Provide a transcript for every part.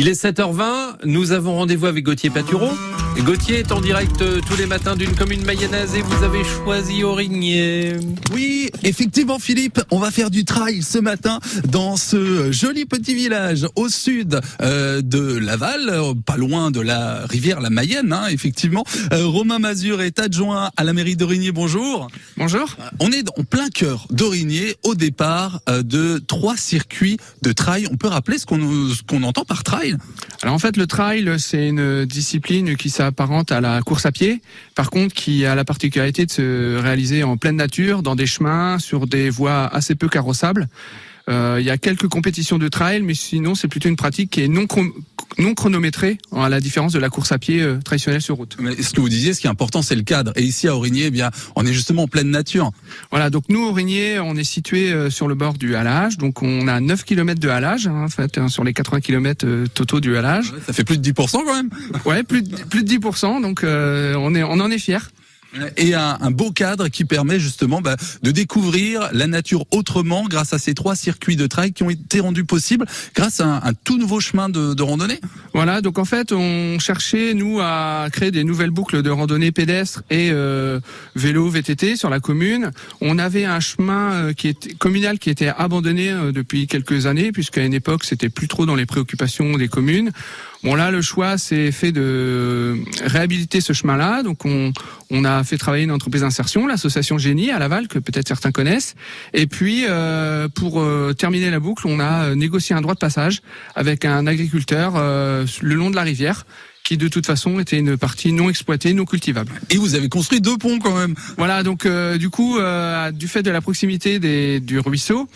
Il est 7h20, nous avons rendez-vous avec Gauthier Patureau. Gauthier est en direct euh, tous les matins d'une commune mayonnaise et vous avez choisi Aurigné. Oui, effectivement Philippe, on va faire du trail ce matin dans ce joli petit village au sud euh, de Laval, euh, pas loin de la rivière la Mayenne, hein, effectivement. Romain Mazur est adjoint à la mairie d'Aurigné, bonjour. Bonjour. On est en plein cœur d'Aurigné au départ de trois circuits de trail. On peut rappeler ce qu'on entend par trail? Alors en fait, le trail, c'est une discipline qui s'apparente à la course à pied, par contre qui a la particularité de se réaliser en pleine nature, dans des chemins, sur des voies assez peu carrossables. Euh, Il y a quelques compétitions de trail, mais sinon c'est plutôt une pratique qui est non, non chronométrée, à la différence de la course à pied euh, traditionnelle sur route. Mais ce que vous disiez, ce qui est important, c'est le cadre. Et ici à Aurigné, eh bien, on est justement en pleine nature. Voilà, donc nous, Aurigné, on est situé euh, sur le bord du halage, donc on a 9 km de halage, hein, en fait, hein, sur les 80 km euh, totaux du halage. Ça fait plus de 10% quand même. Ouais, plus de, plus de 10%, donc euh, on, est, on en est fiers. Et un, un beau cadre qui permet justement bah, de découvrir la nature autrement grâce à ces trois circuits de trail qui ont été rendus possibles grâce à un, tout nouveau chemin de, de randonnée. Voilà, donc en fait, on cherchait nous à créer des nouvelles boucles de randonnée pédestre et euh, vélo VTT sur la commune. On avait un chemin euh, qui était communal qui était abandonné euh, depuis quelques années, puisqu'à une époque, c'était plus trop dans les préoccupations des communes. Bon là, le choix s'est fait de réhabiliter ce chemin-là. Donc on, on a fait travailler une entreprise d'insertion, l'association Génie à Laval, que peut-être certains connaissent. Et puis euh, pour euh, terminer la boucle, on a euh, négocié un droit de passage avec un agriculteur le long de la rivière qui de toute façon était une partie non exploitée, non cultivable. Et vous avez construit deux ponts quand même. Voilà, donc euh, du coup, euh, du fait de la proximité des, du ruisseau,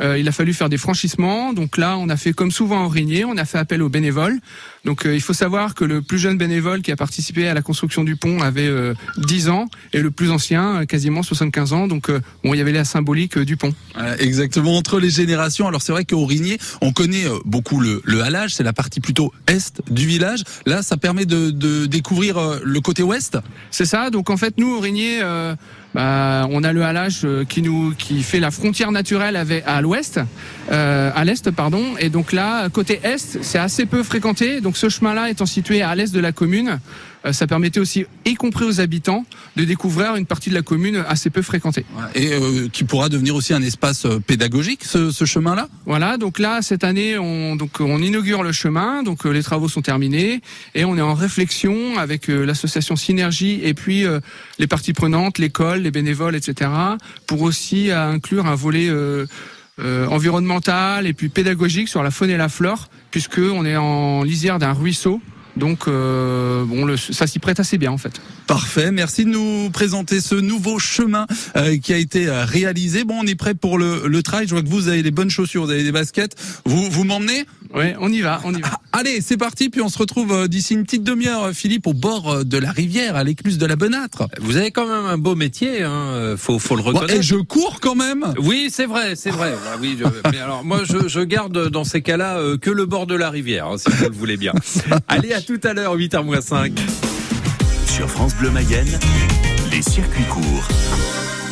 euh, il a fallu faire des franchissements. Donc là, on a fait comme souvent en Rigné, on a fait appel aux bénévoles. Donc euh, il faut savoir que le plus jeune bénévole qui a participé à la construction du pont avait euh, 10 ans et le plus ancien euh, quasiment 75 ans. Donc euh, bon, il y avait la symbolique euh, du pont. Exactement entre les générations. Alors c'est vrai qu'au Rigné, on connaît beaucoup le, le halage, c'est la partie plutôt est du village. Là, ça permet de, de découvrir le côté ouest. C'est ça. Donc en fait, nous, au Rigné, euh, on a le halage euh, qui nous qui fait la frontière naturelle avec à l'ouest, euh, à l'est, pardon. Et donc là, côté est, c'est assez peu fréquenté. Donc ce chemin-là étant situé à l'est de la commune, ça permettait aussi, y compris aux habitants, de découvrir une partie de la commune assez peu fréquentée. Et euh, qui pourra devenir aussi un espace euh, pédagogique, ce, ce chemin-là? Voilà, donc là cette année on donc on inaugure le chemin, donc euh, les travaux sont terminés et on est en réflexion avec euh, l'association Synergie et puis euh, les parties prenantes, l'école, les bénévoles, etc. pour aussi euh, inclure un volet euh, euh, environnemental et puis pédagogique sur la faune et la flore puisque on est en lisière d'un ruisseau. Donc euh, bon, le, ça s'y prête assez bien en fait. Parfait, merci de nous présenter ce nouveau chemin euh, qui a été euh, réalisé. Bon, on est prêt pour le, le trail. Je vois que vous avez les bonnes chaussures, vous avez des baskets. Vous, vous m'emmenez Ouais, on y va, on y va. Ah, Allez, c'est parti. Puis on se retrouve euh, d'ici une petite demi-heure, euh, Philippe, au bord euh, de la rivière, à l'écluse de la Benâtre. Vous avez quand même un beau métier, hein, faut, faut le reconnaître. et je cours quand même. Oui, c'est vrai, c'est vrai. Ah oui, je- mais alors moi, je, je garde dans ces cas-là euh, que le bord de la rivière, hein, si vous le voulez bien. Allez, à tout à l'heure, 8h-5. Sur France Bleu Mayenne, les circuits courts.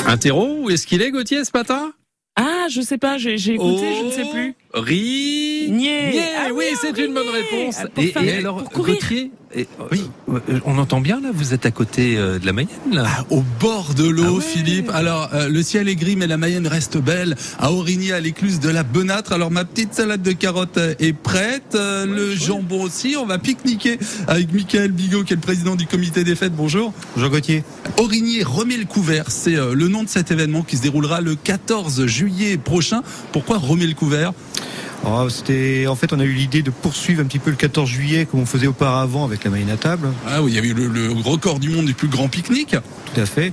Un terreau, où est-ce qu'il est, Gauthier, ce matin? Ah, je sais pas, j'ai j'ai écouté, je ne sais plus. Ri... Nier. Nier, Ah oui, oui, c'est Henri une bonne réponse. Ah, pour faire- alors, pour courir. Gauthier, et- oui, euh, on entend bien là, vous êtes à côté euh, de la Mayenne là. Ah, Au bord de l'eau, Ah ouais. Philippe. Alors, euh, le ciel est gris, mais la Mayenne reste belle. À Aurigny, à l'écluse de la Benâtre. Alors, ma petite salade de carottes euh, est prête. Euh, le jambon aussi. On va pique-niquer avec Michael Bigot, qui est le président du comité des fêtes. Bonjour. Bonjour Gauthier. Aurigny remet le couvert. C'est euh, le nom de cet événement qui se déroulera le 14 juillet prochain. Pourquoi remet le couvert? Alors, c'était, en fait, on a eu l'idée de poursuivre un petit peu le 14 juillet comme on faisait auparavant avec la Mayenne à table. Ah oui, il y a eu le, le record du monde du plus grand pique-nique. Tout à fait.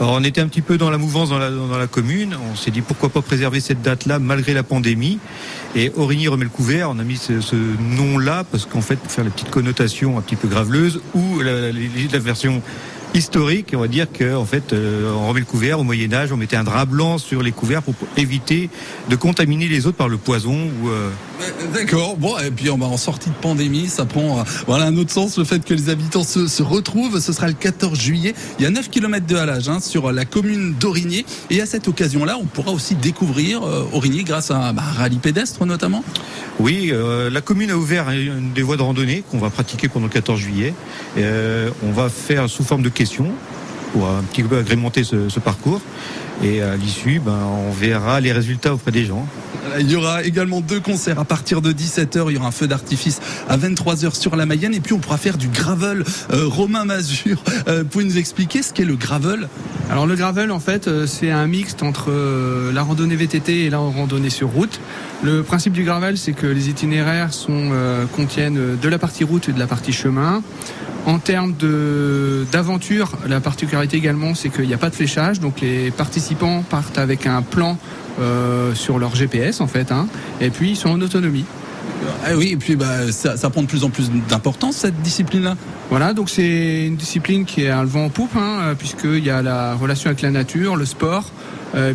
Alors, on était un petit peu dans la mouvance dans la, dans la commune. On s'est dit pourquoi pas préserver cette date-là malgré la pandémie. Et Aurigny remet le couvert. On a mis ce, ce nom-là parce qu'en fait, pour faire les petites connotations un petit peu graveleuses ou la, la- la version historique, on va dire qu'en fait, euh, on remet le couvert au Moyen Âge, on mettait un drap blanc sur les couverts pour, éviter de contaminer les autres par le poison ou, euh, D'accord. Bon, et puis on va en sortie de pandémie, ça prend euh, voilà un autre sens le fait que les habitants se, retrouvent. Ce sera le 14 juillet. Il y a 9 km de halage hein, sur la commune d'Aurigné. Et à cette occasion-là, on pourra aussi découvrir euh, Aurigné grâce à bah, un rallye pédestre notamment. Oui, euh, la commune a ouvert des voies de randonnée qu'on va pratiquer pendant le 14 juillet. Euh, on va faire sous forme de questions pour un petit peu agrémenter ce, ce parcours. Et à l'issue, ben, on verra les résultats auprès des gens. Il y aura également deux concerts à partir de 17h. Il y aura un feu d'artifice à 23h sur la Mayenne. Et puis on pourra faire du gravel. Euh, Romain Mazur, euh, pouvez nous expliquer ce qu'est le gravel? Alors le gravel, en fait, euh, c'est un mixte entre euh, la randonnée VTT et la randonnée sur route. Le principe du gravel, c'est que les itinéraires sont, euh, contiennent de la partie route et de la partie chemin. En termes d'aventure, la particularité également, c'est qu'il n'y a pas de fléchage, donc les participants partent avec un plan euh, sur leur GPS en fait, hein, et puis ils sont en autonomie. Ah oui, et puis bah, ça, ça prend de plus en plus d'importance cette discipline-là. Voilà, donc c'est une discipline qui a le vent en poupe, hein, puisqu'il y a la relation avec la nature, le sport,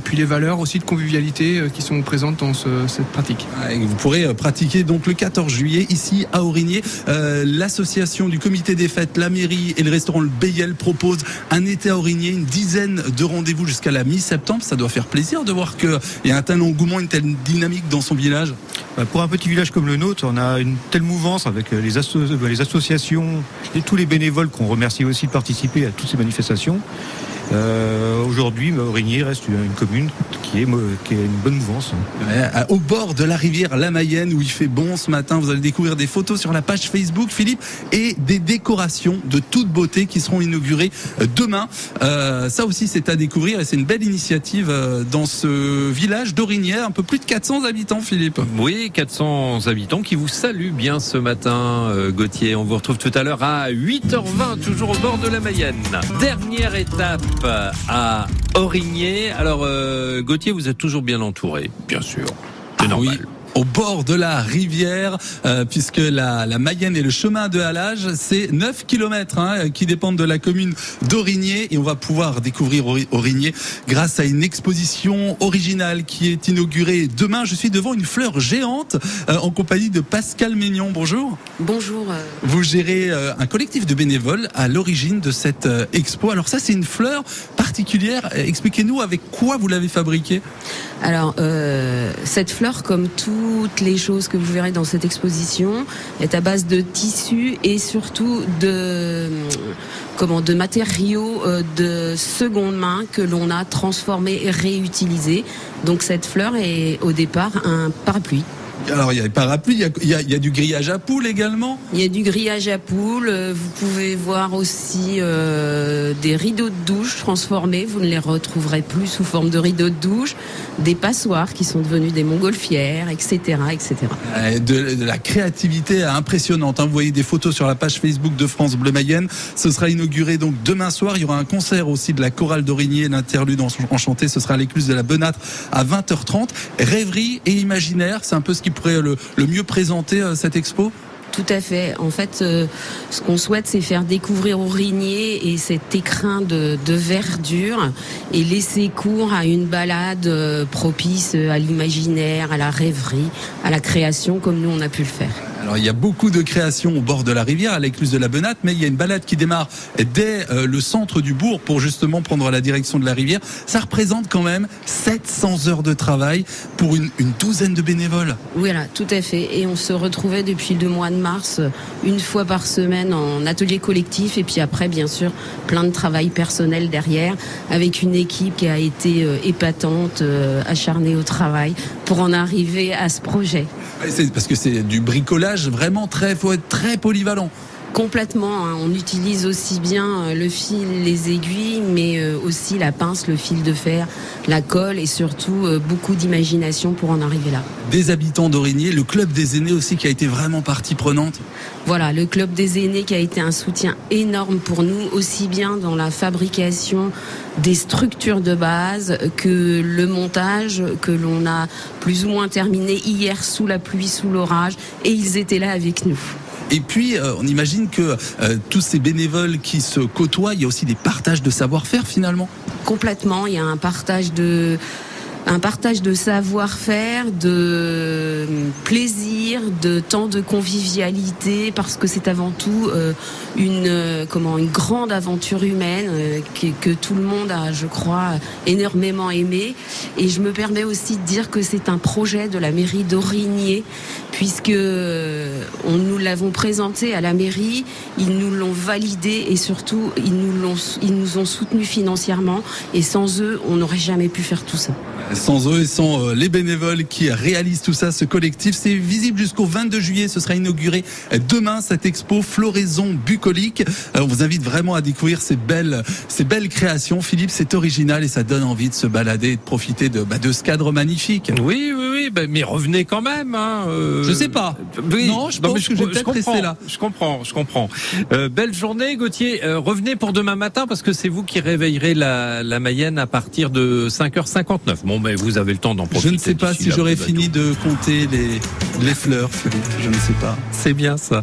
puis les valeurs aussi de convivialité euh, qui sont présentes dans ce- cette pratique. Ah, et Vous pourrez euh, pratiquer donc le 14 juillet ici à Aurigné. Euh, L'association du comité des fêtes, la mairie et le restaurant Le Beyel proposent un été à Aurigné, une dizaine de rendez-vous jusqu'à la mi-septembre. Ça doit faire plaisir de voir qu'il y a un tel engouement, une telle dynamique dans son village. Bah, Pour un petit village comme le nôtre, on a une telle mouvance avec euh, les, asso- euh, les associations et tous les bénévoles qu'on remercie aussi de participer à toutes ces manifestations. Euh, Aujourd'hui, Aurigny reste une commune qui, est, qui une bonne mouvance. Ouais, au bord de la rivière La Mayenne où il fait bon ce matin. Vous allez découvrir des photos sur la page Facebook, Philippe, et des décorations de toute beauté qui seront inaugurées euh, demain. Euh, ça aussi, c'est à découvrir et c'est une belle initiative euh, dans ce village d'Aurigné, un peu plus de 400 habitants, Philippe. Oui, 400 habitants qui vous saluent bien ce matin, Gauthier. On vous retrouve tout à l'heure à 8h20, toujours au bord de la Mayenne. Dernière étape à Aurigné. Alors, euh, Gauthier, vous êtes toujours bien entouré, bien sûr. C'est Ah normal. oui, au bord de la rivière, euh, puisque la, la Mayenne et le chemin de halage, c'est 9 km hein, qui dépendent de la commune d'Aurigné et on va pouvoir découvrir Auri- Aurigné grâce à une exposition originale qui est inaugurée demain. Je suis devant une fleur géante euh, en compagnie de Pascal Mignon. Bonjour. Bonjour. euh, Vous gérez euh, un collectif de bénévoles à l'origine de cette expo. Alors ça, c'est une fleur particulière. Expliquez-nous avec quoi vous l'avez fabriquée. Alors, euh, cette fleur, comme toutes les choses que vous verrez dans cette exposition, est à base de tissus et surtout de comment de matériaux euh, de seconde main que l'on a transformés et réutilisés. Donc cette fleur est au départ un parapluie. Alors il y a des parapluies, il y a, il y a- il y a du grillage à poules également. Il y a du grillage à poules. euh, Vous pouvez voir aussi euh, des rideaux de douche transformés. Vous ne les retrouverez plus sous forme de rideaux de douche. Des passoires qui sont devenus des montgolfières, etc., etc. De, de la créativité impressionnante. hein. Vous voyez des photos sur la page Facebook de France Bleu Mayenne. Ce sera inauguré donc demain soir. Il y aura un concert aussi de la chorale d'Aurigné, l'interlude en- enchanté. Ce sera à l'écluse de la Benâtre à 20h30. Rêverie et imaginaire, c'est un peu ce qui pourrait le, mieux présenter euh, cette expo? Tout à fait. En fait, euh, ce qu'on souhaite, c'est faire découvrir Aurigné et cet écrin de, verdure et laisser cours à une balade euh, propice à l'imaginaire, à la rêverie, à la création, comme nous on a pu le faire. Alors il y a beaucoup de créations au bord de la rivière, à l'écluse de la Benâtre, mais il y a une balade qui démarre dès euh, le centre du bourg pour justement prendre la direction de la rivière. Ça représente quand même 700 heures de travail pour une, douzaine de bénévoles. Voilà, tout à fait. Et on se retrouvait depuis le mois de mars, une fois par semaine en atelier collectif, et puis après, bien sûr, plein de travail personnel derrière, avec une équipe qui a été euh, épatante, euh, acharnée au travail, pour en arriver à ce projet. Parce que c'est du bricolage vraiment très, faut être très polyvalent. Complètement. hein. On utilise aussi bien euh, le fil, les aiguilles, mais euh, aussi la pince, le fil de fer, la colle et surtout euh, beaucoup d'imagination pour en arriver là. Des habitants d'Aurigné, le club des aînés aussi qui a été vraiment partie prenante. Voilà, le club des aînés qui a été un soutien énorme pour nous, aussi bien dans la fabrication des structures de base que le montage que l'on a plus ou moins terminé hier sous la pluie, sous l'orage, et ils étaient là avec nous. Et puis, euh, on imagine que euh, tous ces bénévoles qui se côtoient, il y a aussi des partages de savoir-faire finalement. Complètement, il y a un partage de un partage de savoir-faire, de plaisir, de temps de convivialité, parce que c'est avant tout euh, une euh, comment une grande aventure humaine euh, que, tout le monde a, je crois, énormément aimé. Et je me permets aussi de dire que c'est un projet de la mairie d'Origné, puisque on nous l'avons présenté à la mairie, ils nous l'ont validé et surtout ils nous l'ont ils nous ont soutenu financièrement. Et sans eux, on n'aurait jamais pu faire tout ça. Sans eux et sans euh, les bénévoles qui réalisent tout ça, ce collectif, c'est visible jusqu'au 22 juillet. Ce sera inauguré demain cette expo floraison bucolique. On vous invite vraiment à découvrir ces belles, ces belles créations. Philippe, c'est original et ça donne envie de se balader et de profiter de, bah, de ce cadre magnifique. Oui, oui, oui, ben, mais revenez quand même. Hein, euh, Je sais pas. Oui. Non, je pense que je vais peut-être comprends, rester là. Je comprends, je comprends. Euh, belle journée, Gauthier. Euh, revenez pour demain matin parce que c'est vous qui réveillerez la, la Mayenne à partir de 5h59. Bon, mais vous avez le temps d'en Je profiter. ne sais pas si là, j'aurai vous êtes fini de compter les, les fleurs, Philippe. Je ne sais pas. C'est bien ça.